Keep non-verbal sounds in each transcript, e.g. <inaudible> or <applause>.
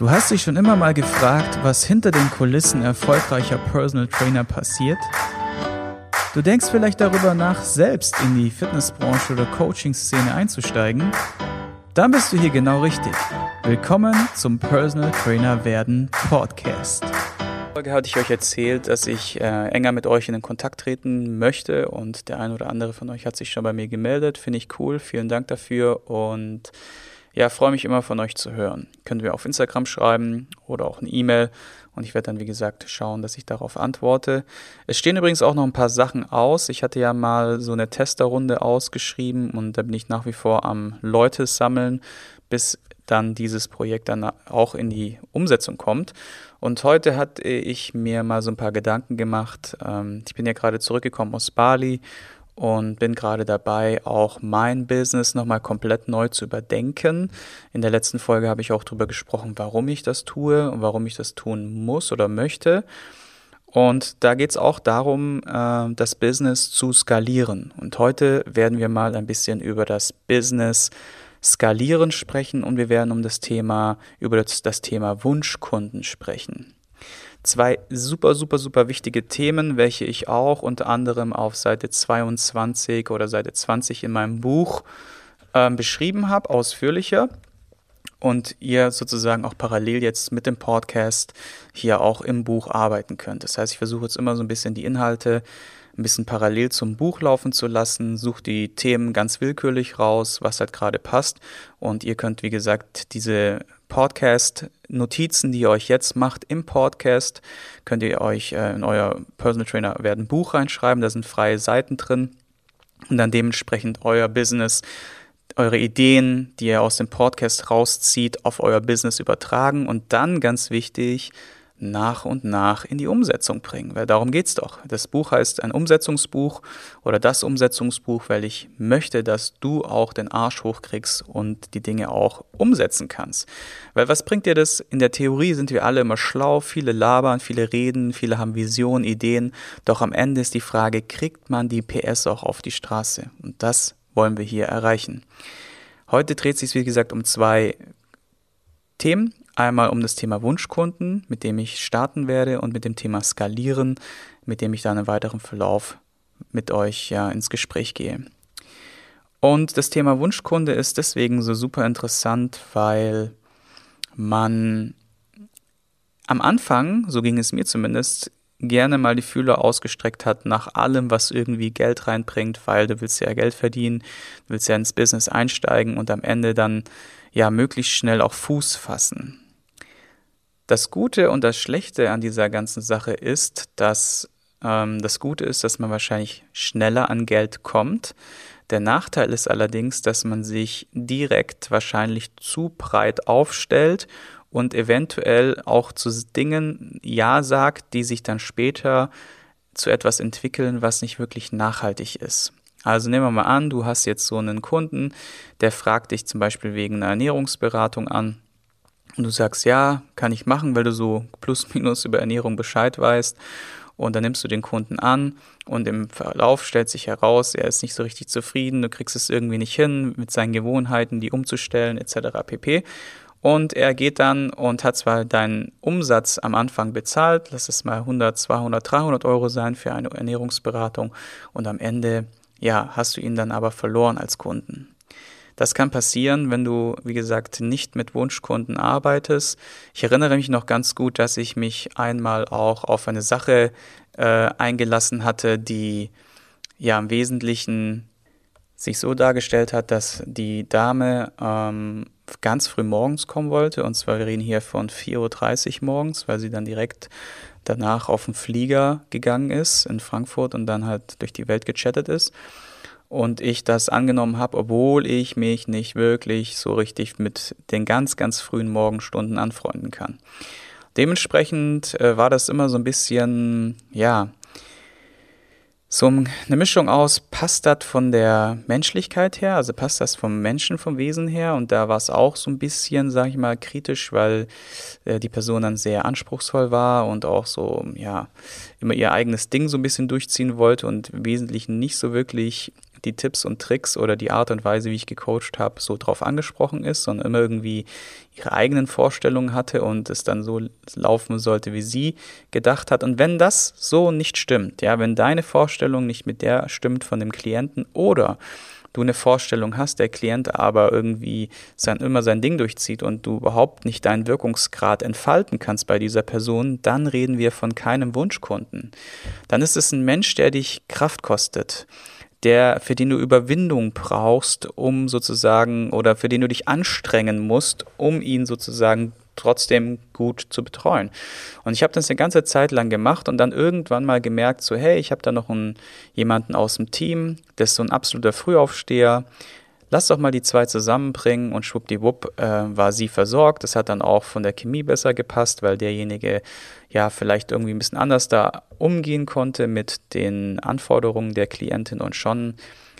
Du hast dich schon immer mal gefragt, was hinter den Kulissen erfolgreicher Personal Trainer passiert? Du denkst vielleicht darüber nach, selbst in die Fitnessbranche oder Coaching-Szene einzusteigen? Dann bist du hier genau richtig. Willkommen zum Personal Trainer werden Podcast. Folge hatte ich euch erzählt, dass ich äh, enger mit euch in den Kontakt treten möchte und der ein oder andere von euch hat sich schon bei mir gemeldet. Finde ich cool. Vielen Dank dafür und ja, freue mich immer von euch zu hören. Könnt ihr auf Instagram schreiben oder auch eine E-Mail und ich werde dann, wie gesagt, schauen, dass ich darauf antworte. Es stehen übrigens auch noch ein paar Sachen aus. Ich hatte ja mal so eine Testerrunde ausgeschrieben und da bin ich nach wie vor am Leute sammeln, bis dann dieses Projekt dann auch in die Umsetzung kommt. Und heute hatte ich mir mal so ein paar Gedanken gemacht. Ähm, ich bin ja gerade zurückgekommen aus Bali und bin gerade dabei, auch mein Business nochmal komplett neu zu überdenken. In der letzten Folge habe ich auch darüber gesprochen, warum ich das tue und warum ich das tun muss oder möchte. Und da geht es auch darum, äh, das Business zu skalieren. Und heute werden wir mal ein bisschen über das Business skalieren sprechen und wir werden um das Thema, über das, das Thema Wunschkunden sprechen. Zwei super, super, super wichtige Themen, welche ich auch unter anderem auf Seite 22 oder Seite 20 in meinem Buch äh, beschrieben habe, ausführlicher. Und ihr sozusagen auch parallel jetzt mit dem Podcast hier auch im Buch arbeiten könnt. Das heißt, ich versuche jetzt immer so ein bisschen die Inhalte ein bisschen parallel zum Buch laufen zu lassen, suche die Themen ganz willkürlich raus, was halt gerade passt. Und ihr könnt, wie gesagt, diese Podcast-Notizen, die ihr euch jetzt macht im Podcast, könnt ihr euch äh, in euer Personal Trainer werden Buch reinschreiben. Da sind freie Seiten drin. Und dann dementsprechend euer Business, eure Ideen, die ihr aus dem Podcast rauszieht, auf euer Business übertragen. Und dann ganz wichtig, nach und nach in die Umsetzung bringen, weil darum geht's doch. Das Buch heißt ein Umsetzungsbuch oder das Umsetzungsbuch, weil ich möchte, dass du auch den Arsch hochkriegst und die Dinge auch umsetzen kannst. Weil was bringt dir das? In der Theorie sind wir alle immer schlau, viele labern, viele reden, viele haben Visionen, Ideen, doch am Ende ist die Frage, kriegt man die PS auch auf die Straße? Und das wollen wir hier erreichen. Heute dreht sich wie gesagt um zwei Themen. Einmal um das Thema Wunschkunden, mit dem ich starten werde, und mit dem Thema Skalieren, mit dem ich dann im weiteren Verlauf mit euch ja ins Gespräch gehe. Und das Thema Wunschkunde ist deswegen so super interessant, weil man am Anfang, so ging es mir zumindest, gerne mal die Fühler ausgestreckt hat nach allem, was irgendwie Geld reinbringt, weil du willst ja Geld verdienen, du willst ja ins Business einsteigen und am Ende dann ja möglichst schnell auch Fuß fassen. Das Gute und das Schlechte an dieser ganzen Sache ist, dass ähm, das Gute ist, dass man wahrscheinlich schneller an Geld kommt. Der Nachteil ist allerdings, dass man sich direkt wahrscheinlich zu breit aufstellt und eventuell auch zu Dingen Ja sagt, die sich dann später zu etwas entwickeln, was nicht wirklich nachhaltig ist. Also nehmen wir mal an, du hast jetzt so einen Kunden, der fragt dich zum Beispiel wegen einer Ernährungsberatung an und du sagst, ja, kann ich machen, weil du so plus minus über Ernährung Bescheid weißt. Und dann nimmst du den Kunden an und im Verlauf stellt sich heraus, er ist nicht so richtig zufrieden, du kriegst es irgendwie nicht hin, mit seinen Gewohnheiten die umzustellen etc. pp. Und er geht dann und hat zwar deinen Umsatz am Anfang bezahlt, lass es mal 100, 200, 300 Euro sein für eine Ernährungsberatung und am Ende, ja, hast du ihn dann aber verloren als Kunden. Das kann passieren, wenn du, wie gesagt, nicht mit Wunschkunden arbeitest. Ich erinnere mich noch ganz gut, dass ich mich einmal auch auf eine Sache äh, eingelassen hatte, die ja im Wesentlichen sich so dargestellt hat, dass die Dame ähm, ganz früh morgens kommen wollte. Und zwar, wir reden hier von 4.30 Uhr morgens, weil sie dann direkt danach auf den Flieger gegangen ist in Frankfurt und dann halt durch die Welt gechattet ist und ich das angenommen habe, obwohl ich mich nicht wirklich so richtig mit den ganz, ganz frühen Morgenstunden anfreunden kann. Dementsprechend äh, war das immer so ein bisschen, ja, so eine Mischung aus, passt das von der Menschlichkeit her, also passt das vom Menschen, vom Wesen her? Und da war es auch so ein bisschen, sag ich mal, kritisch, weil äh, die Person dann sehr anspruchsvoll war und auch so, ja, immer ihr eigenes Ding so ein bisschen durchziehen wollte und im Wesentlichen nicht so wirklich die Tipps und Tricks oder die Art und Weise, wie ich gecoacht habe, so drauf angesprochen ist, sondern immer irgendwie ihre eigenen Vorstellungen hatte und es dann so laufen sollte, wie sie gedacht hat. Und wenn das so nicht stimmt, ja, wenn deine Vorstellung nicht mit der stimmt von dem Klienten oder du eine Vorstellung hast, der Klient aber irgendwie sein, immer sein Ding durchzieht und du überhaupt nicht deinen Wirkungsgrad entfalten kannst bei dieser Person, dann reden wir von keinem Wunschkunden. Dann ist es ein Mensch, der dich Kraft kostet der, für den du Überwindung brauchst, um sozusagen, oder für den du dich anstrengen musst, um ihn sozusagen trotzdem gut zu betreuen. Und ich habe das eine ganze Zeit lang gemacht und dann irgendwann mal gemerkt, so hey, ich habe da noch einen, jemanden aus dem Team, der ist so ein absoluter Frühaufsteher. Lass doch mal die zwei zusammenbringen und schwuppdiwupp äh, war sie versorgt. Das hat dann auch von der Chemie besser gepasst, weil derjenige ja vielleicht irgendwie ein bisschen anders da umgehen konnte mit den Anforderungen der Klientin und schon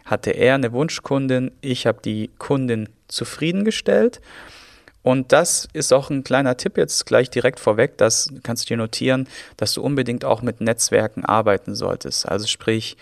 hatte er eine Wunschkundin. Ich habe die Kundin zufriedengestellt. Und das ist auch ein kleiner Tipp jetzt gleich direkt vorweg, das kannst du dir notieren, dass du unbedingt auch mit Netzwerken arbeiten solltest. Also sprich,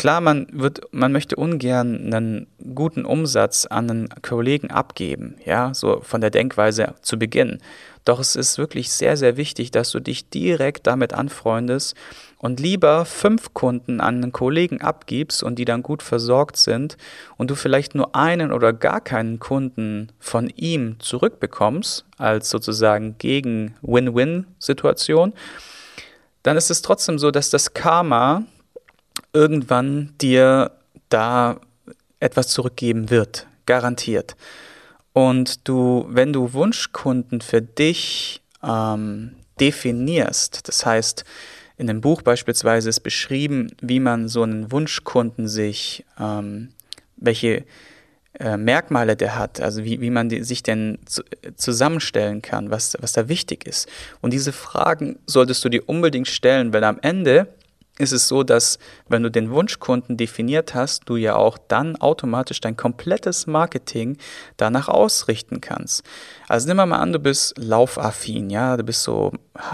klar, man wird, man möchte ungern einen guten Umsatz an einen Kollegen abgeben, ja, so von der Denkweise zu Beginn. Doch es ist wirklich sehr, sehr wichtig, dass du dich direkt damit anfreundest und lieber fünf Kunden an einen Kollegen abgibst und die dann gut versorgt sind und du vielleicht nur einen oder gar keinen Kunden von ihm zurückbekommst, als sozusagen gegen Win-Win-Situation, dann ist es trotzdem so, dass das Karma irgendwann dir da etwas zurückgeben wird, garantiert. Und du, wenn du Wunschkunden für dich ähm, definierst, das heißt, in dem Buch beispielsweise ist beschrieben, wie man so einen Wunschkunden sich, ähm, welche äh, Merkmale der hat, also wie, wie man die, sich denn zu, zusammenstellen kann, was, was da wichtig ist. Und diese Fragen solltest du dir unbedingt stellen, weil am Ende ist es so, dass wenn du den Wunschkunden definiert hast, du ja auch dann automatisch dein komplettes Marketing danach ausrichten kannst. Also nimm mal an, du bist laufaffin, ja, du bist so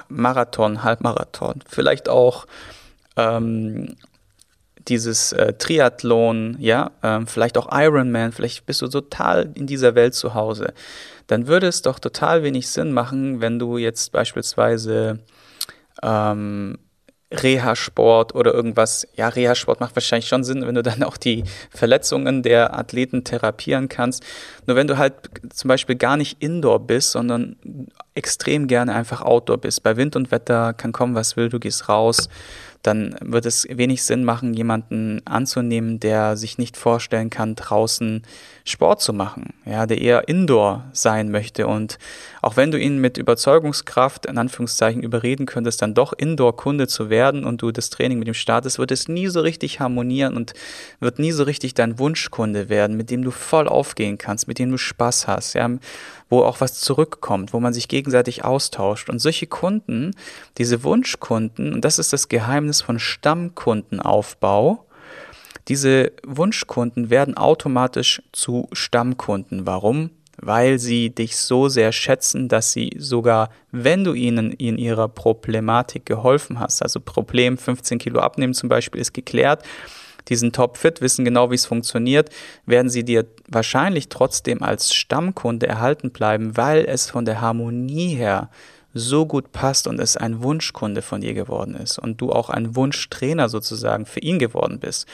Marathon, Halbmarathon, vielleicht auch ähm, dieses äh, Triathlon, ja, ähm, vielleicht auch Ironman, vielleicht bist du total in dieser Welt zu Hause. Dann würde es doch total wenig Sinn machen, wenn du jetzt beispielsweise ähm, Reha-Sport oder irgendwas. Ja, Reha-Sport macht wahrscheinlich schon Sinn, wenn du dann auch die Verletzungen der Athleten therapieren kannst. Nur wenn du halt zum Beispiel gar nicht Indoor bist, sondern extrem gerne einfach Outdoor bist. Bei Wind und Wetter kann kommen, was will, du gehst raus dann wird es wenig Sinn machen, jemanden anzunehmen, der sich nicht vorstellen kann, draußen Sport zu machen, ja, der eher Indoor sein möchte. Und auch wenn du ihn mit Überzeugungskraft, in Anführungszeichen, überreden könntest, dann doch Indoor-Kunde zu werden und du das Training mit ihm startest, wird es nie so richtig harmonieren und wird nie so richtig dein Wunschkunde werden, mit dem du voll aufgehen kannst, mit dem du Spaß hast, ja, wo auch was zurückkommt, wo man sich gegenseitig austauscht. Und solche Kunden, diese Wunschkunden, und das ist das Geheimnis von Stammkundenaufbau, diese Wunschkunden werden automatisch zu Stammkunden. Warum? Weil sie dich so sehr schätzen, dass sie sogar, wenn du ihnen in ihrer Problematik geholfen hast, also Problem 15 Kilo abnehmen zum Beispiel ist geklärt, die sind topfit, wissen genau, wie es funktioniert, werden sie dir wahrscheinlich trotzdem als Stammkunde erhalten bleiben, weil es von der Harmonie her so gut passt und es ein Wunschkunde von dir geworden ist und du auch ein Wunschtrainer sozusagen für ihn geworden bist.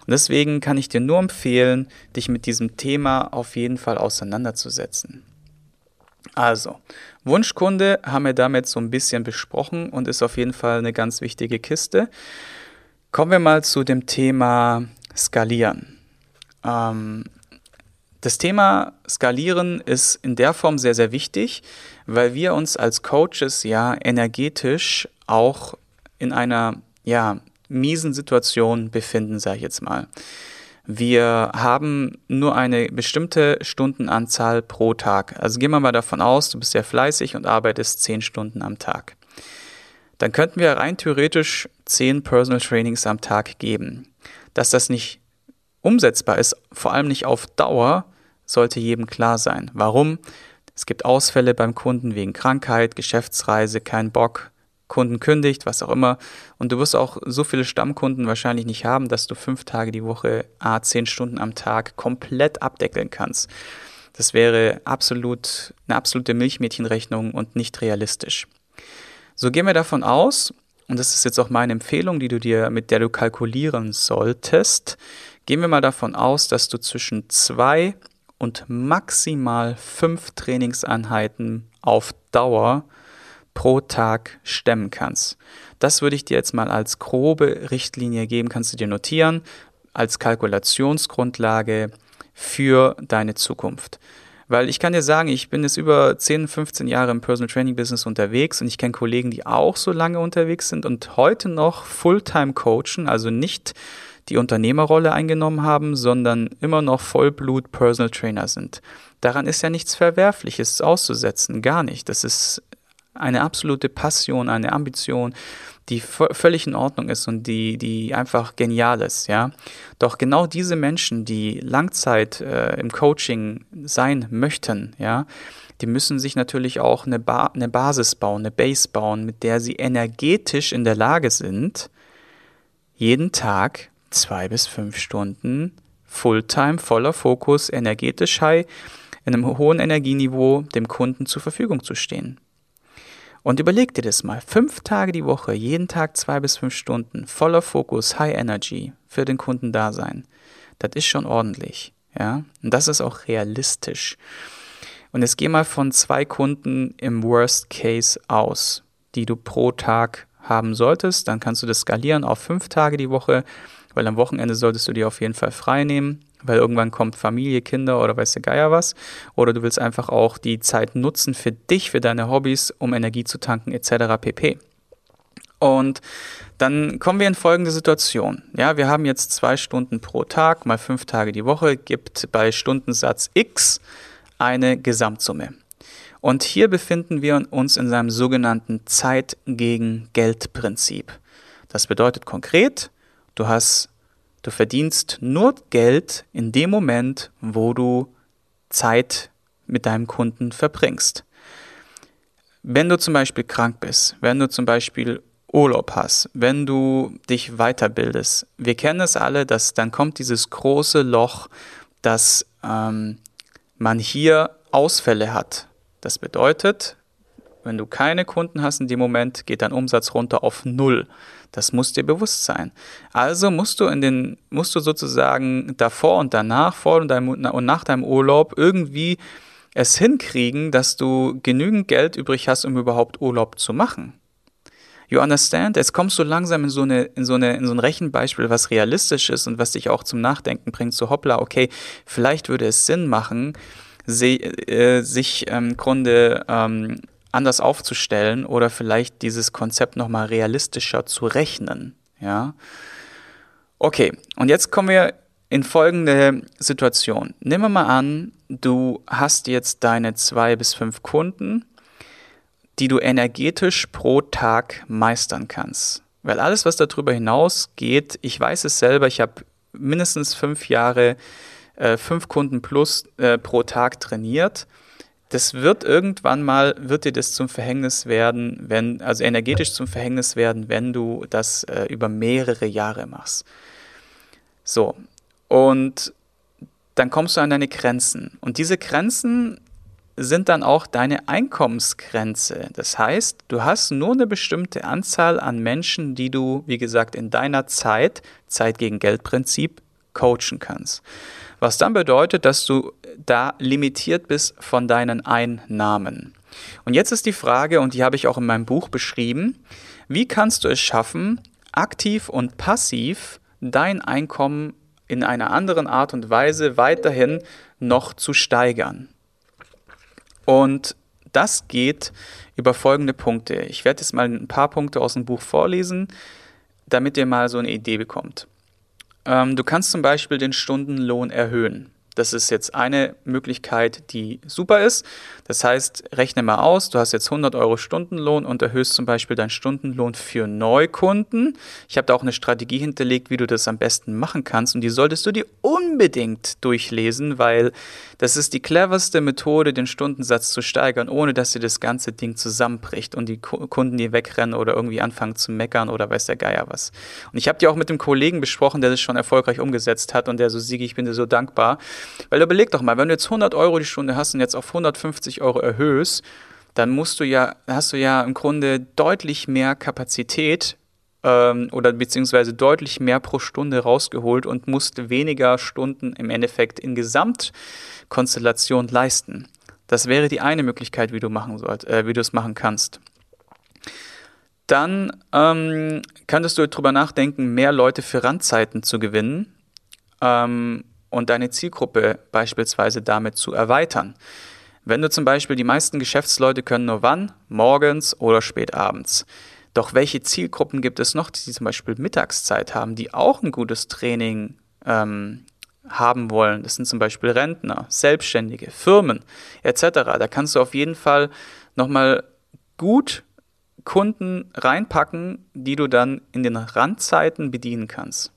Und deswegen kann ich dir nur empfehlen, dich mit diesem Thema auf jeden Fall auseinanderzusetzen. Also, Wunschkunde haben wir damit so ein bisschen besprochen und ist auf jeden Fall eine ganz wichtige Kiste. Kommen wir mal zu dem Thema Skalieren. Ähm, das Thema Skalieren ist in der Form sehr, sehr wichtig, weil wir uns als Coaches ja energetisch auch in einer ja, miesen Situation befinden, sage ich jetzt mal. Wir haben nur eine bestimmte Stundenanzahl pro Tag. Also gehen wir mal davon aus, du bist sehr fleißig und arbeitest zehn Stunden am Tag dann könnten wir rein theoretisch zehn Personal Trainings am Tag geben. Dass das nicht umsetzbar ist, vor allem nicht auf Dauer, sollte jedem klar sein. Warum? Es gibt Ausfälle beim Kunden wegen Krankheit, Geschäftsreise, kein Bock, Kunden kündigt, was auch immer. Und du wirst auch so viele Stammkunden wahrscheinlich nicht haben, dass du fünf Tage die Woche, a zehn Stunden am Tag komplett abdeckeln kannst. Das wäre absolut eine absolute Milchmädchenrechnung und nicht realistisch. So gehen wir davon aus, und das ist jetzt auch meine Empfehlung, die du dir, mit der du kalkulieren solltest, gehen wir mal davon aus, dass du zwischen zwei und maximal fünf Trainingseinheiten auf Dauer pro Tag stemmen kannst. Das würde ich dir jetzt mal als grobe Richtlinie geben, kannst du dir notieren, als Kalkulationsgrundlage für deine Zukunft. Weil ich kann dir sagen, ich bin jetzt über 10, 15 Jahre im Personal Training Business unterwegs und ich kenne Kollegen, die auch so lange unterwegs sind und heute noch Fulltime coachen, also nicht die Unternehmerrolle eingenommen haben, sondern immer noch Vollblut Personal Trainer sind. Daran ist ja nichts Verwerfliches auszusetzen, gar nicht. Das ist eine absolute Passion, eine Ambition, die völlig in Ordnung ist und die, die einfach genial ist, ja. Doch genau diese Menschen, die Langzeit äh, im Coaching sein möchten, ja, die müssen sich natürlich auch eine, ba eine Basis bauen, eine Base bauen, mit der sie energetisch in der Lage sind, jeden Tag zwei bis fünf Stunden Fulltime, voller Fokus, energetisch high, in einem hohen Energieniveau dem Kunden zur Verfügung zu stehen. Und überleg dir das mal. Fünf Tage die Woche, jeden Tag zwei bis fünf Stunden, voller Fokus, High Energy für den Kunden da sein. Das ist schon ordentlich. Ja? Und das ist auch realistisch. Und jetzt geh mal von zwei Kunden im Worst Case aus, die du pro Tag haben solltest. Dann kannst du das skalieren auf fünf Tage die Woche, weil am Wochenende solltest du dir auf jeden Fall frei nehmen weil irgendwann kommt Familie, Kinder oder weiß der Geier was. Oder du willst einfach auch die Zeit nutzen für dich, für deine Hobbys, um Energie zu tanken etc. pp. Und dann kommen wir in folgende Situation. Ja, wir haben jetzt zwei Stunden pro Tag, mal fünf Tage die Woche, gibt bei Stundensatz X eine Gesamtsumme. Und hier befinden wir uns in seinem sogenannten Zeit gegen Geld Prinzip. Das bedeutet konkret, du hast Du verdienst nur Geld in dem Moment, wo du Zeit mit deinem Kunden verbringst. Wenn du zum Beispiel krank bist, wenn du zum Beispiel Urlaub hast, wenn du dich weiterbildest, wir kennen es alle, dass dann kommt dieses große Loch, dass ähm, man hier Ausfälle hat. Das bedeutet, wenn du keine Kunden hast in dem Moment, geht dein Umsatz runter auf Null. Das muss dir bewusst sein. Also musst du in den, musst du sozusagen davor und danach, vor und, deinem, und nach deinem Urlaub irgendwie es hinkriegen, dass du genügend Geld übrig hast, um überhaupt Urlaub zu machen. You understand? Jetzt kommst du langsam in so, eine, in, so eine, in so ein Rechenbeispiel, was realistisch ist und was dich auch zum Nachdenken bringt. So hoppla, okay, vielleicht würde es Sinn machen, äh, sich ähm, Grunde ähm, anders aufzustellen oder vielleicht dieses Konzept nochmal realistischer zu rechnen. Ja. Okay, und jetzt kommen wir in folgende Situation. Wir mal an, du hast jetzt deine zwei bis fünf Kunden, die du energetisch pro Tag meistern kannst. Weil alles, was darüber hinausgeht, ich weiß es selber, ich habe mindestens fünf Jahre äh, fünf Kunden plus äh, pro Tag trainiert das wird irgendwann mal, wird dir das zum Verhängnis werden, wenn, also energetisch zum Verhängnis werden, wenn du das äh, über mehrere Jahre machst. So. Und dann kommst du an deine Grenzen. Und diese Grenzen sind dann auch deine Einkommensgrenze. Das heißt, du hast nur eine bestimmte Anzahl an Menschen, die du, wie gesagt, in deiner Zeit, Zeit gegen Geld Prinzip, coachen kannst. Was dann bedeutet, dass du da limitiert bist von deinen Einnahmen. Und jetzt ist die Frage, und die habe ich auch in meinem Buch beschrieben, wie kannst du es schaffen, aktiv und passiv dein Einkommen in einer anderen Art und Weise weiterhin noch zu steigern? Und das geht über folgende Punkte. Ich werde jetzt mal ein paar Punkte aus dem Buch vorlesen, damit ihr mal so eine Idee bekommt. Ähm, du kannst zum Beispiel den Stundenlohn erhöhen. Das ist jetzt eine Möglichkeit, die super ist. Das heißt, rechne mal aus, du hast jetzt 100 Euro Stundenlohn und erhöhst zum Beispiel deinen Stundenlohn für Neukunden. Ich habe da auch eine Strategie hinterlegt, wie du das am besten machen kannst und die solltest du dir unbedingt durchlesen, weil das ist die cleverste Methode, den Stundensatz zu steigern, ohne dass dir das ganze Ding zusammenbricht und die Kunden die wegrennen oder irgendwie anfangen zu meckern oder weiß der Geier was. Und ich habe dir auch mit dem Kollegen besprochen, der das schon erfolgreich umgesetzt hat und der so, Sigi, ich bin dir so dankbar. Weil überleg doch mal, wenn du jetzt 100 Euro die Stunde hast und jetzt auf 150 Euro erhöhst, dann musst du ja, hast du ja im Grunde deutlich mehr Kapazität ähm, oder beziehungsweise deutlich mehr pro Stunde rausgeholt und musst weniger Stunden im Endeffekt in Gesamtkonstellation leisten. Das wäre die eine Möglichkeit, wie du machen sollt, äh, wie du es machen kannst. Dann ähm, könntest du darüber nachdenken, mehr Leute für Randzeiten zu gewinnen ähm, und deine Zielgruppe beispielsweise damit zu erweitern. Wenn du zum Beispiel die meisten Geschäftsleute können nur wann? Morgens oder spät abends. Doch welche Zielgruppen gibt es noch, die zum Beispiel Mittagszeit haben, die auch ein gutes Training ähm, haben wollen? Das sind zum Beispiel Rentner, Selbstständige, Firmen etc. Da kannst du auf jeden Fall nochmal gut Kunden reinpacken, die du dann in den Randzeiten bedienen kannst.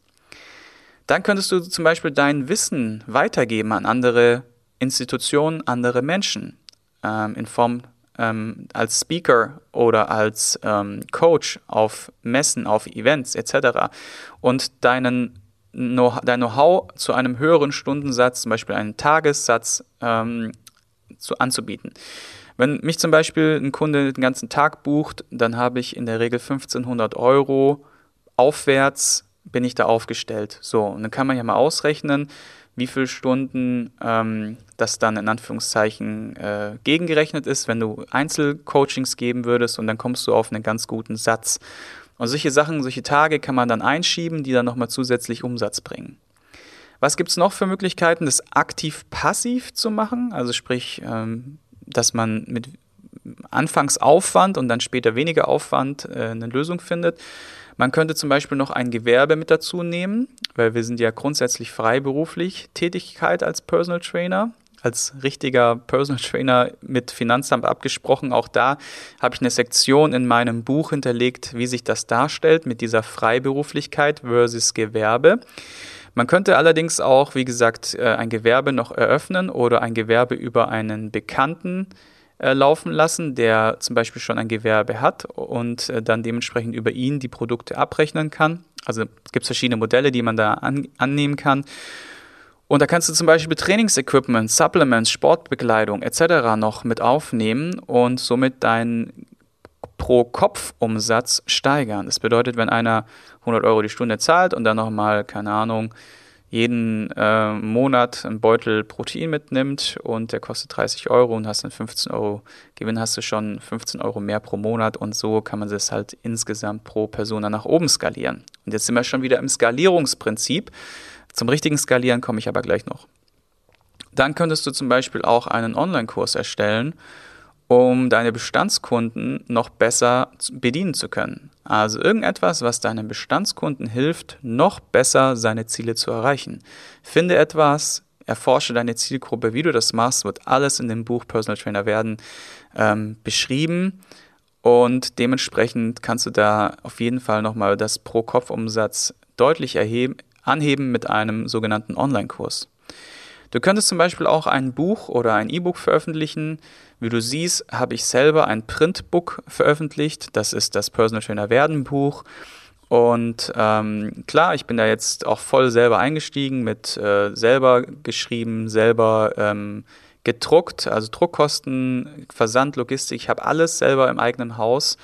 Dann könntest du zum Beispiel dein Wissen weitergeben an andere Institutionen, andere Menschen ähm, in Form ähm, als Speaker oder als ähm, Coach auf Messen, auf Events etc. und deinen Know dein Know-how zu einem höheren Stundensatz, zum Beispiel einen Tagessatz, ähm, zu, anzubieten. Wenn mich zum Beispiel ein Kunde den ganzen Tag bucht, dann habe ich in der Regel 1500 Euro aufwärts bin ich da aufgestellt. So, und dann kann man ja mal ausrechnen, wie viele Stunden ähm, das dann in Anführungszeichen äh, gegengerechnet ist, wenn du Einzelcoachings geben würdest und dann kommst du auf einen ganz guten Satz. Und solche Sachen, solche Tage kann man dann einschieben, die dann nochmal zusätzlich Umsatz bringen. Was gibt es noch für Möglichkeiten, das aktiv-passiv zu machen? Also sprich, ähm, dass man mit Anfangsaufwand und dann später weniger Aufwand äh, eine Lösung findet. Man könnte zum Beispiel noch ein Gewerbe mit dazu nehmen, weil wir sind ja grundsätzlich freiberuflich Tätigkeit als Personal Trainer als richtiger Personal Trainer mit Finanzamt abgesprochen. Auch da habe ich eine Sektion in meinem Buch hinterlegt, wie sich das darstellt mit dieser Freiberuflichkeit versus Gewerbe. Man könnte allerdings auch, wie gesagt, äh, ein Gewerbe noch eröffnen oder ein Gewerbe über einen Bekannten äh, laufen lassen, der zum Beispiel schon ein Gewerbe hat und äh, dann dementsprechend über ihn die Produkte abrechnen kann. Also es gibt verschiedene Modelle, die man da an, annehmen kann. Und da kannst du zum Beispiel Trainingsequipment, Supplements, Sportbekleidung etc. noch mit aufnehmen und somit deinen Pro-Kopf-Umsatz steigern. Das bedeutet, wenn einer 100 Euro die Stunde zahlt und dann nochmal, keine Ahnung, jeden äh, Monat einen Beutel Protein mitnimmt und der kostet 30 Euro und hast dann 15 Euro Gewinn, hast du schon 15 Euro mehr pro Monat und so kann man das halt insgesamt pro Person dann nach oben skalieren. Und jetzt sind wir schon wieder im Skalierungsprinzip. Zum richtigen Skalieren komme ich aber gleich noch. Dann könntest du zum Beispiel auch einen Online-Kurs erstellen, um deine Bestandskunden noch besser bedienen zu können. Also irgendetwas, was deinen Bestandskunden hilft, noch besser seine Ziele zu erreichen. Finde etwas, erforsche deine Zielgruppe, wie du das machst, wird alles in dem Buch Personal Trainer werden ähm, beschrieben. Und dementsprechend kannst du da auf jeden Fall nochmal das Pro-Kopf-Umsatz deutlich erheben, anheben mit einem sogenannten Online-Kurs. Du könntest zum Beispiel auch ein Buch oder ein E-Book veröffentlichen. Wie du siehst, habe ich selber ein Printbook veröffentlicht. Das ist das Personal Trainer Werden Buch. Und ähm, klar, ich bin da jetzt auch voll selber eingestiegen, mit äh, selber geschrieben, selber ähm, gedruckt, also Druckkosten, Versand, Logistik. Ich habe alles selber im eigenen Haus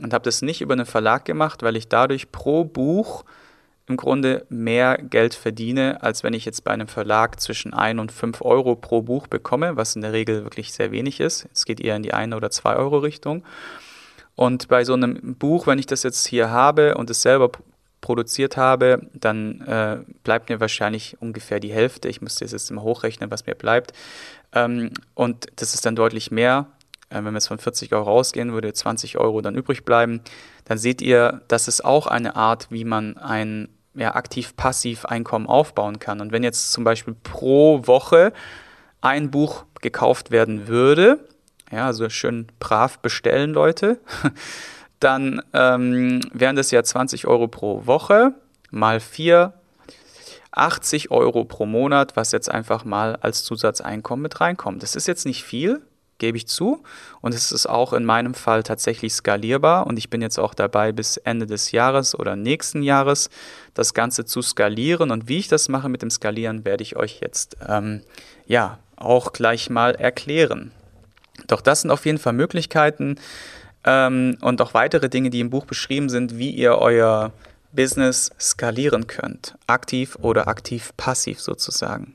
und habe das nicht über einen Verlag gemacht, weil ich dadurch pro Buch im Grunde mehr Geld verdiene, als wenn ich jetzt bei einem Verlag zwischen 1 und 5 Euro pro Buch bekomme, was in der Regel wirklich sehr wenig ist. Es geht eher in die 1 oder 2 Euro Richtung. Und bei so einem Buch, wenn ich das jetzt hier habe und es selber produziert habe, dann äh, bleibt mir wahrscheinlich ungefähr die Hälfte. Ich müsste jetzt mal hochrechnen, was mir bleibt. Ähm, und das ist dann deutlich mehr. Äh, wenn wir jetzt von 40 Euro rausgehen, würde 20 Euro dann übrig bleiben. Dann seht ihr, das ist auch eine Art, wie man ein ja, aktiv-passiv-Einkommen aufbauen kann. Und wenn jetzt zum Beispiel pro Woche ein Buch gekauft werden würde, ja, also schön brav bestellen, Leute, <laughs> dann ähm, wären das ja 20 Euro pro Woche mal 4, 80 Euro pro Monat, was jetzt einfach mal als Zusatzeinkommen mit reinkommt. Das ist jetzt nicht viel, gebe ich zu. Und es ist auch in meinem Fall tatsächlich skalierbar. Und ich bin jetzt auch dabei, bis Ende des Jahres oder nächsten Jahres das Ganze zu skalieren. Und wie ich das mache mit dem Skalieren, werde ich euch jetzt ähm, ja auch gleich mal erklären. Doch das sind auf jeden Fall Möglichkeiten ähm, und auch weitere Dinge, die im Buch beschrieben sind, wie ihr euer Business skalieren könnt. Aktiv oder aktiv-passiv sozusagen.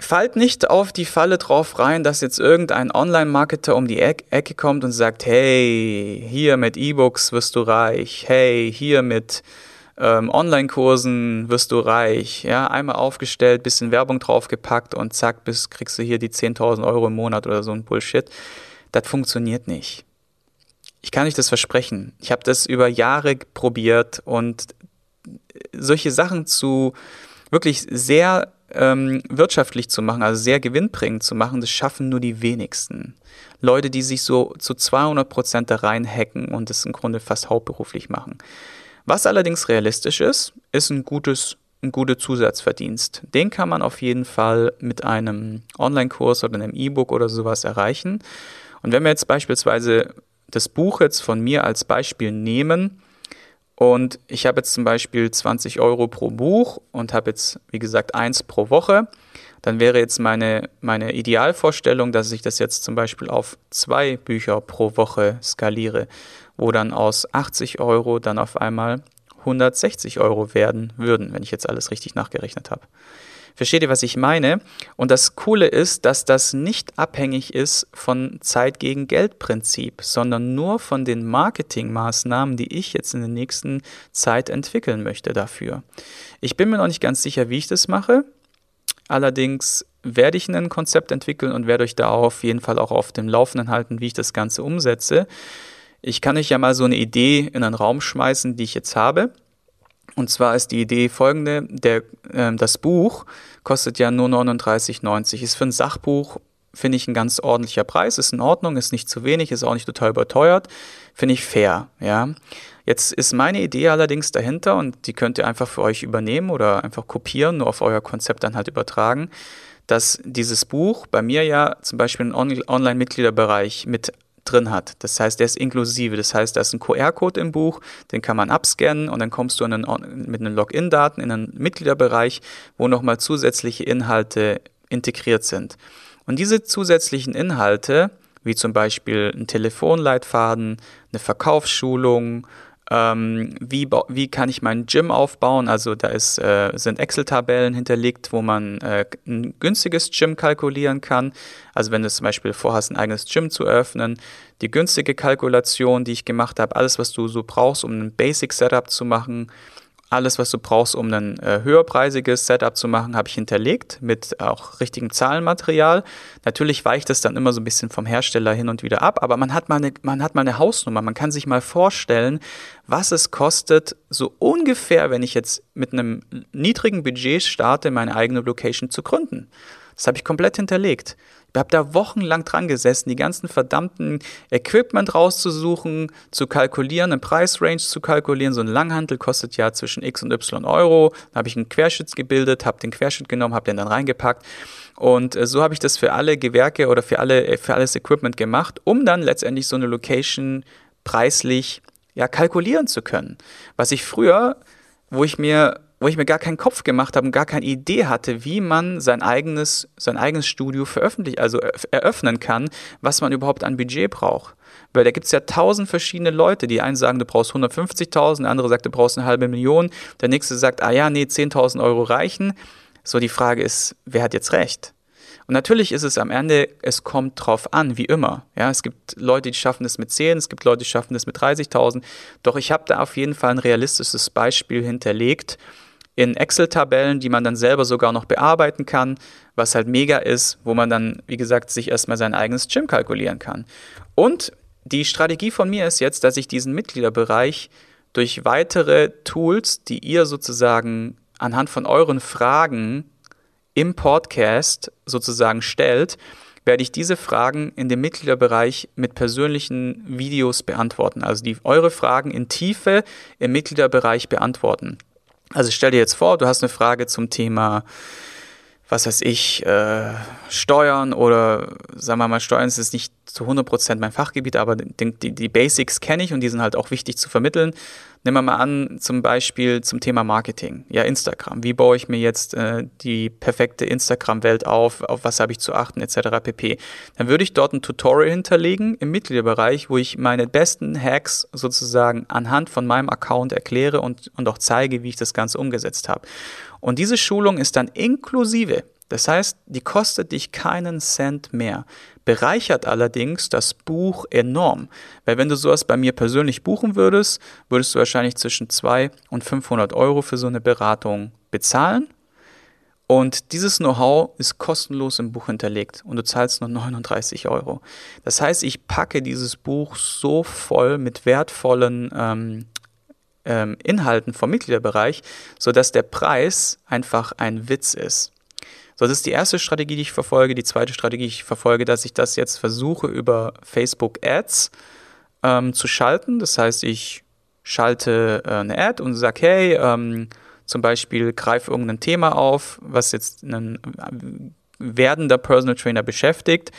Fallt nicht auf die Falle drauf rein, dass jetzt irgendein Online-Marketer um die Ecke kommt und sagt, hey, hier mit E-Books wirst du reich, hey, hier mit ähm, Online-Kursen wirst du reich, ja, einmal aufgestellt, bisschen Werbung draufgepackt und zack, bis kriegst du hier die 10.000 Euro im Monat oder so ein Bullshit. Das funktioniert nicht. Ich kann euch das versprechen. Ich habe das über Jahre probiert und solche Sachen zu wirklich sehr ähm, wirtschaftlich zu machen, also sehr gewinnbringend zu machen, das schaffen nur die wenigsten. Leute, die sich so zu 200 Prozent da reinhacken und das im Grunde fast hauptberuflich machen. Was allerdings realistisch ist, ist ein gutes ein guter Zusatzverdienst. Den kann man auf jeden Fall mit einem Online-Kurs oder einem E-Book oder sowas erreichen. Und wenn wir jetzt beispielsweise das Buch jetzt von mir als Beispiel nehmen, und ich habe jetzt zum Beispiel 20 Euro pro Buch und habe jetzt, wie gesagt, eins pro Woche. Dann wäre jetzt meine, meine Idealvorstellung, dass ich das jetzt zum Beispiel auf zwei Bücher pro Woche skaliere, wo dann aus 80 Euro dann auf einmal 160 Euro werden würden, wenn ich jetzt alles richtig nachgerechnet habe. Versteht ihr, was ich meine? Und das Coole ist, dass das nicht abhängig ist von Zeit gegen Geld Prinzip, sondern nur von den Marketingmaßnahmen, die ich jetzt in der nächsten Zeit entwickeln möchte dafür. Ich bin mir noch nicht ganz sicher, wie ich das mache. Allerdings werde ich ein Konzept entwickeln und werde euch da auf jeden Fall auch auf dem Laufenden halten, wie ich das Ganze umsetze. Ich kann euch ja mal so eine Idee in einen Raum schmeißen, die ich jetzt habe. Und zwar ist die Idee folgende, der, äh, das Buch kostet ja nur 39,90. Ist für ein Sachbuch, finde ich, ein ganz ordentlicher Preis, ist in Ordnung, ist nicht zu wenig, ist auch nicht total überteuert, finde ich fair, ja. Jetzt ist meine Idee allerdings dahinter und die könnt ihr einfach für euch übernehmen oder einfach kopieren, nur auf euer Konzept dann halt übertragen, dass dieses Buch bei mir ja zum Beispiel einen Online-Mitgliederbereich mit drin hat. Das heißt, der ist inklusive. Das heißt, da ist ein QR-Code im Buch, den kann man abscannen und dann kommst du einen, mit den Login-Daten in einen Mitgliederbereich, wo nochmal zusätzliche Inhalte integriert sind. Und diese zusätzlichen Inhalte, wie zum Beispiel ein Telefonleitfaden, eine Verkaufsschulung, ähm, wie, wie kann ich mein Gym aufbauen? Also da ist, äh, sind Excel-Tabellen hinterlegt, wo man äh, ein günstiges Gym kalkulieren kann. Also wenn du zum Beispiel vorhast, ein eigenes Gym zu eröffnen, die günstige Kalkulation, die ich gemacht habe, alles, was du so brauchst, um ein Basic-Setup zu machen, alles, was du brauchst, um ein äh, höherpreisiges Setup zu machen, habe ich hinterlegt mit auch richtigem Zahlenmaterial. Natürlich weicht es dann immer so ein bisschen vom Hersteller hin und wieder ab, aber man hat mal eine, man hat mal eine Hausnummer. Man kann sich mal vorstellen, was es kostet, so ungefähr, wenn ich jetzt mit einem niedrigen Budget starte, meine eigene Location zu gründen. Das habe ich komplett hinterlegt. Ich habe da wochenlang dran gesessen, die ganzen verdammten Equipment rauszusuchen, zu kalkulieren, eine Preisrange zu kalkulieren. So ein Langhandel kostet ja zwischen X und Y Euro. Da habe ich einen Querschnitt gebildet, habe den Querschnitt genommen, habe den dann reingepackt. Und äh, so habe ich das für alle Gewerke oder für, alle, für alles Equipment gemacht, um dann letztendlich so eine Location preislich ja, kalkulieren zu können. Was ich früher, wo ich mir wo ich mir gar keinen Kopf gemacht habe und gar keine Idee hatte, wie man sein eigenes, sein eigenes Studio veröffentlicht, also eröffnen kann, was man überhaupt an Budget braucht. Weil da gibt es ja tausend verschiedene Leute. Die einen sagen, du brauchst 150.000, der andere sagt, du brauchst eine halbe Million, der nächste sagt, ah ja, nee, 10.000 Euro reichen. So, die Frage ist, wer hat jetzt recht? Und natürlich ist es am Ende, es kommt drauf an, wie immer. Ja, es gibt Leute, die schaffen es mit 10, es gibt Leute, die schaffen es mit 30.000. Doch ich habe da auf jeden Fall ein realistisches Beispiel hinterlegt, in Excel-Tabellen, die man dann selber sogar noch bearbeiten kann, was halt mega ist, wo man dann, wie gesagt, sich erstmal sein eigenes Gym kalkulieren kann. Und die Strategie von mir ist jetzt, dass ich diesen Mitgliederbereich durch weitere Tools, die ihr sozusagen anhand von euren Fragen im Podcast sozusagen stellt, werde ich diese Fragen in dem Mitgliederbereich mit persönlichen Videos beantworten. Also die eure Fragen in Tiefe im Mitgliederbereich beantworten. Also stell dir jetzt vor, du hast eine Frage zum Thema was weiß ich, äh, Steuern oder sagen wir mal, Steuern ist nicht zu 100% mein Fachgebiet, aber die, die, die Basics kenne ich und die sind halt auch wichtig zu vermitteln. Nehmen wir mal an, zum Beispiel zum Thema Marketing. Ja, Instagram. Wie baue ich mir jetzt äh, die perfekte Instagram-Welt auf? Auf was habe ich zu achten, etc. pp. Dann würde ich dort ein Tutorial hinterlegen im Mitgliederbereich, wo ich meine besten Hacks sozusagen anhand von meinem Account erkläre und, und auch zeige, wie ich das Ganze umgesetzt habe. Und diese Schulung ist dann inklusive. Das heißt, die kostet dich keinen Cent mehr, bereichert allerdings das Buch enorm. Weil wenn du sowas bei mir persönlich buchen würdest, würdest du wahrscheinlich zwischen 200 und 500 Euro für so eine Beratung bezahlen. Und dieses Know-how ist kostenlos im Buch hinterlegt und du zahlst nur 39 Euro. Das heißt, ich packe dieses Buch so voll mit wertvollen ähm, ähm, Inhalten vom Mitgliederbereich, sodass der Preis einfach ein Witz ist. So, das ist die erste Strategie, die ich verfolge. Die zweite Strategie, die ich verfolge, dass ich das jetzt versuche über Facebook Ads ähm, zu schalten. Das heißt, ich schalte äh, eine Ad und sage, hey, ähm, zum Beispiel greife irgendein Thema auf, was jetzt ein äh, werdender Personal Trainer beschäftigt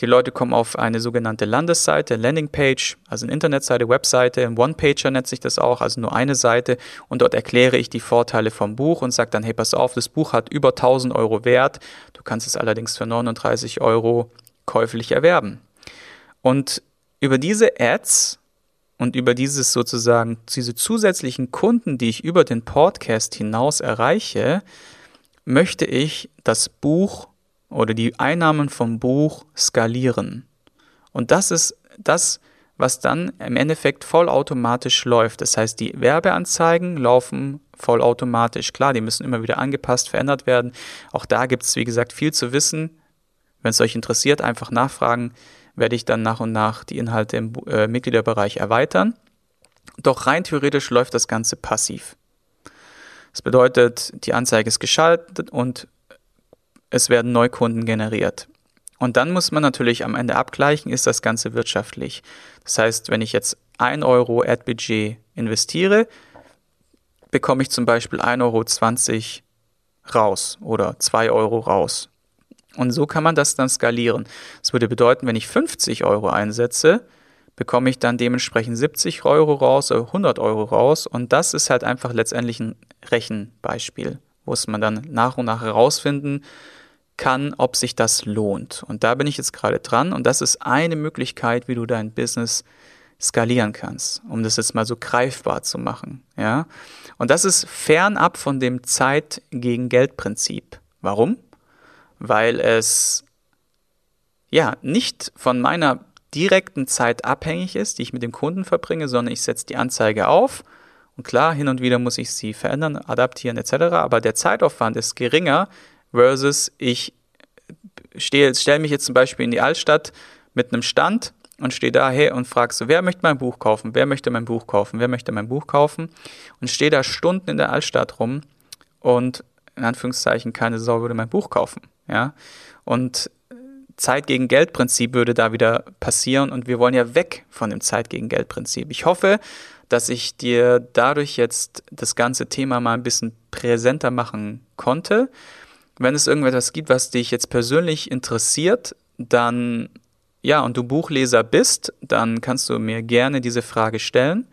die Leute kommen auf eine sogenannte Landesseite, Landingpage, also eine Internetseite, Webseite, ein One-Pager nennt sich das auch, also nur eine Seite. Und dort erkläre ich die Vorteile vom Buch und sage dann, hey, pass auf, das Buch hat über 1000 Euro Wert. Du kannst es allerdings für 39 Euro käuflich erwerben. Und über diese Ads und über dieses sozusagen, diese zusätzlichen Kunden, die ich über den Podcast hinaus erreiche, möchte ich das Buch oder die Einnahmen vom Buch skalieren. Und das ist das, was dann im Endeffekt vollautomatisch läuft. Das heißt, die Werbeanzeigen laufen vollautomatisch. Klar, die müssen immer wieder angepasst, verändert werden. Auch da gibt es, wie gesagt, viel zu wissen. Wenn es euch interessiert, einfach nachfragen, werde ich dann nach und nach die Inhalte im äh, Mitgliederbereich erweitern. Doch rein theoretisch läuft das Ganze passiv. Das bedeutet, die Anzeige ist geschaltet und es werden Neukunden generiert. Und dann muss man natürlich am Ende abgleichen, ist das Ganze wirtschaftlich. Das heißt, wenn ich jetzt 1 Euro Ad-Budget investiere, bekomme ich zum Beispiel 1,20 Euro raus oder 2 Euro raus. Und so kann man das dann skalieren. Das würde bedeuten, wenn ich 50 Euro einsetze, bekomme ich dann dementsprechend 70 Euro raus oder 100 Euro raus. Und das ist halt einfach letztendlich ein Rechenbeispiel, wo es man dann nach und nach herausfinden kann, ob sich das lohnt. Und da bin ich jetzt gerade dran und das ist eine Möglichkeit, wie du dein Business skalieren kannst, um das jetzt mal so greifbar zu machen, ja? Und das ist fernab von dem Zeit gegen Geld Prinzip. Warum? Weil es ja nicht von meiner direkten Zeit abhängig ist, die ich mit dem Kunden verbringe, sondern ich setze die Anzeige auf und klar, hin und wieder muss ich sie verändern, adaptieren etc., aber der Zeitaufwand ist geringer, versus ich stehe, stelle mich jetzt zum Beispiel in die Altstadt mit einem Stand und stehe da hey, und frage so, wer möchte mein Buch kaufen? Wer möchte mein Buch kaufen? Wer möchte mein Buch kaufen? Und stehe da Stunden in der Altstadt rum und in Anführungszeichen keine Sau würde mein Buch kaufen. Ja? Und Zeit gegen Geld Prinzip würde da wieder passieren und wir wollen ja weg von dem Zeit gegen Geld Prinzip. Ich hoffe, dass ich dir dadurch jetzt das ganze Thema mal ein bisschen präsenter machen konnte wenn es irgendetwas gibt, was dich jetzt persönlich interessiert, dann ja, und du Buchleser bist, dann kannst du mir gerne diese Frage stellen.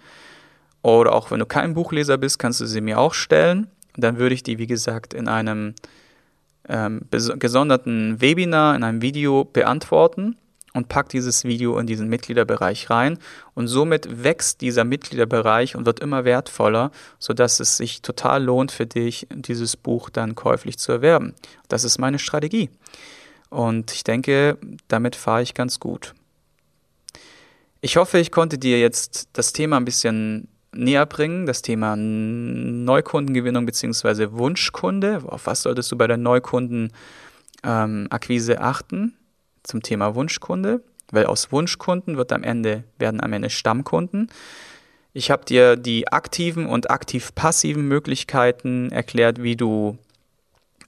Oder auch wenn du kein Buchleser bist, kannst du sie mir auch stellen. Dann würde ich die, wie gesagt, in einem ähm, gesonderten Webinar, in einem Video beantworten und pack dieses Video in diesen Mitgliederbereich rein und somit wächst dieser Mitgliederbereich und wird immer wertvoller, sodass es sich total lohnt für dich, dieses Buch dann käuflich zu erwerben. Das ist meine Strategie und ich denke, damit fahre ich ganz gut. Ich hoffe, ich konnte dir jetzt das Thema ein bisschen näher bringen, das Thema Neukundengewinnung bzw. Wunschkunde. Auf was solltest du bei der Neukundenakquise ähm, achten? Zum Thema Wunschkunde, weil aus Wunschkunden wird am Ende, werden am Ende Stammkunden. Ich habe dir die aktiven und aktiv-passiven Möglichkeiten erklärt, wie du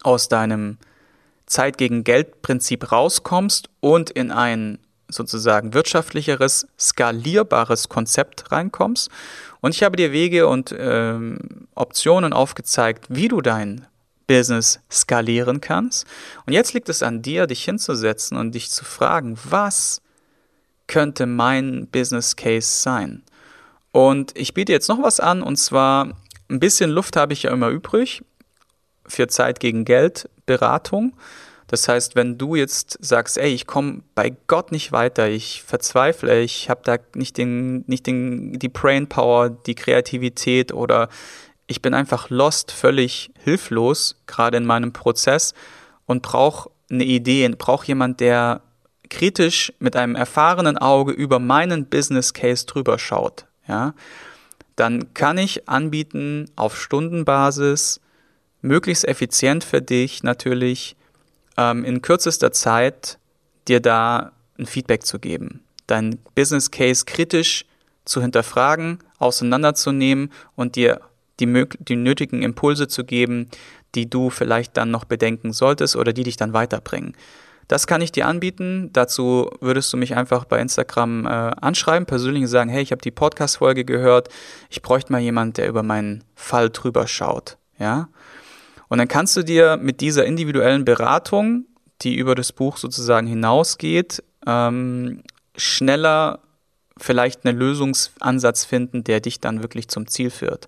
aus deinem Zeit gegen Geld Prinzip rauskommst und in ein sozusagen wirtschaftlicheres, skalierbares Konzept reinkommst. Und ich habe dir Wege und ähm, Optionen aufgezeigt, wie du dein Business skalieren kannst. Und jetzt liegt es an dir, dich hinzusetzen und dich zu fragen, was könnte mein Business Case sein? Und ich biete jetzt noch was an, und zwar ein bisschen Luft habe ich ja immer übrig für Zeit gegen Geld Beratung. Das heißt, wenn du jetzt sagst, ey, ich komme bei Gott nicht weiter, ich verzweifle, ich habe da nicht den, nicht den, die Brain Power, die Kreativität oder ich bin einfach lost, völlig hilflos, gerade in meinem Prozess und brauche eine Idee, brauche jemand, der kritisch mit einem erfahrenen Auge über meinen Business Case drüber schaut, ja, dann kann ich anbieten auf Stundenbasis, möglichst effizient für dich natürlich, ähm, in kürzester Zeit dir da ein Feedback zu geben, dein Business Case kritisch zu hinterfragen, auseinanderzunehmen und dir die, die nötigen Impulse zu geben, die du vielleicht dann noch bedenken solltest oder die dich dann weiterbringen. Das kann ich dir anbieten. Dazu würdest du mich einfach bei Instagram äh, anschreiben, persönlich sagen, hey, ich habe die Podcast-Folge gehört, ich bräuchte mal jemand, der über meinen Fall drüber schaut. Ja? Und dann kannst du dir mit dieser individuellen Beratung, die über das Buch sozusagen hinausgeht, ähm, schneller vielleicht einen Lösungsansatz finden, der dich dann wirklich zum Ziel führt.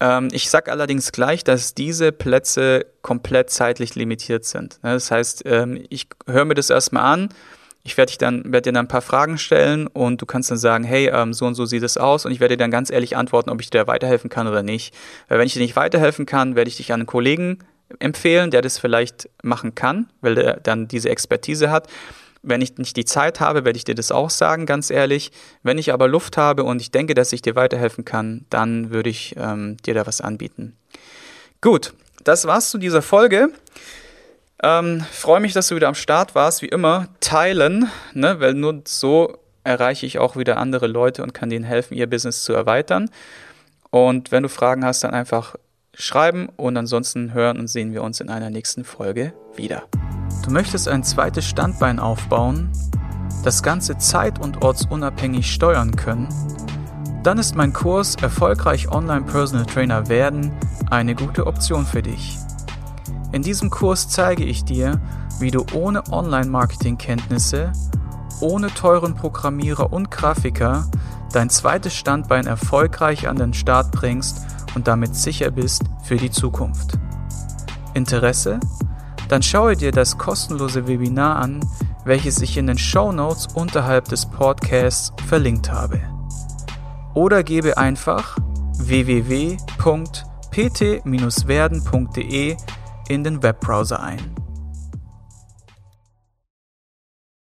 Ähm, ich sage allerdings gleich, dass diese Plätze komplett zeitlich limitiert sind. Das heißt, ähm, ich höre mir das erstmal an. Ich werde dann, werd dir dann ein paar Fragen stellen und du kannst dann sagen, hey, ähm, so und so sieht es aus und ich werde dir dann ganz ehrlich antworten, ob ich dir weiterhelfen kann oder nicht. Weil wenn ich dir nicht weiterhelfen kann, werde ich dich an einen Kollegen empfehlen, der das vielleicht machen kann, weil der dann diese Expertise hat. Wenn ich nicht die Zeit habe, werde ich dir das auch sagen, ganz ehrlich. Wenn ich aber Luft habe und ich denke, dass ich dir weiterhelfen kann, dann würde ich ähm, dir da was anbieten. Gut, das war's zu dieser Folge. Ähm, Freue mich, dass du wieder am Start warst. Wie immer, teilen, ne? weil nur so erreiche ich auch wieder andere Leute und kann denen helfen, ihr Business zu erweitern. Und wenn du Fragen hast, dann einfach schreiben und ansonsten hören und sehen wir uns in einer nächsten Folge wieder. Du möchtest ein zweites Standbein aufbauen, das Ganze zeit- und ortsunabhängig steuern können? Dann ist mein Kurs Erfolgreich Online Personal Trainer werden eine gute Option für dich. In diesem Kurs zeige ich dir, wie du ohne Online-Marketing-Kenntnisse, ohne teuren Programmierer und Grafiker dein zweites Standbein erfolgreich an den Start bringst und damit sicher bist für die Zukunft. Interesse? Dann schaue dir das kostenlose Webinar an, welches ich in den Show Notes unterhalb des Podcasts verlinkt habe. Oder gebe einfach www.pt-werden.de in den Webbrowser ein.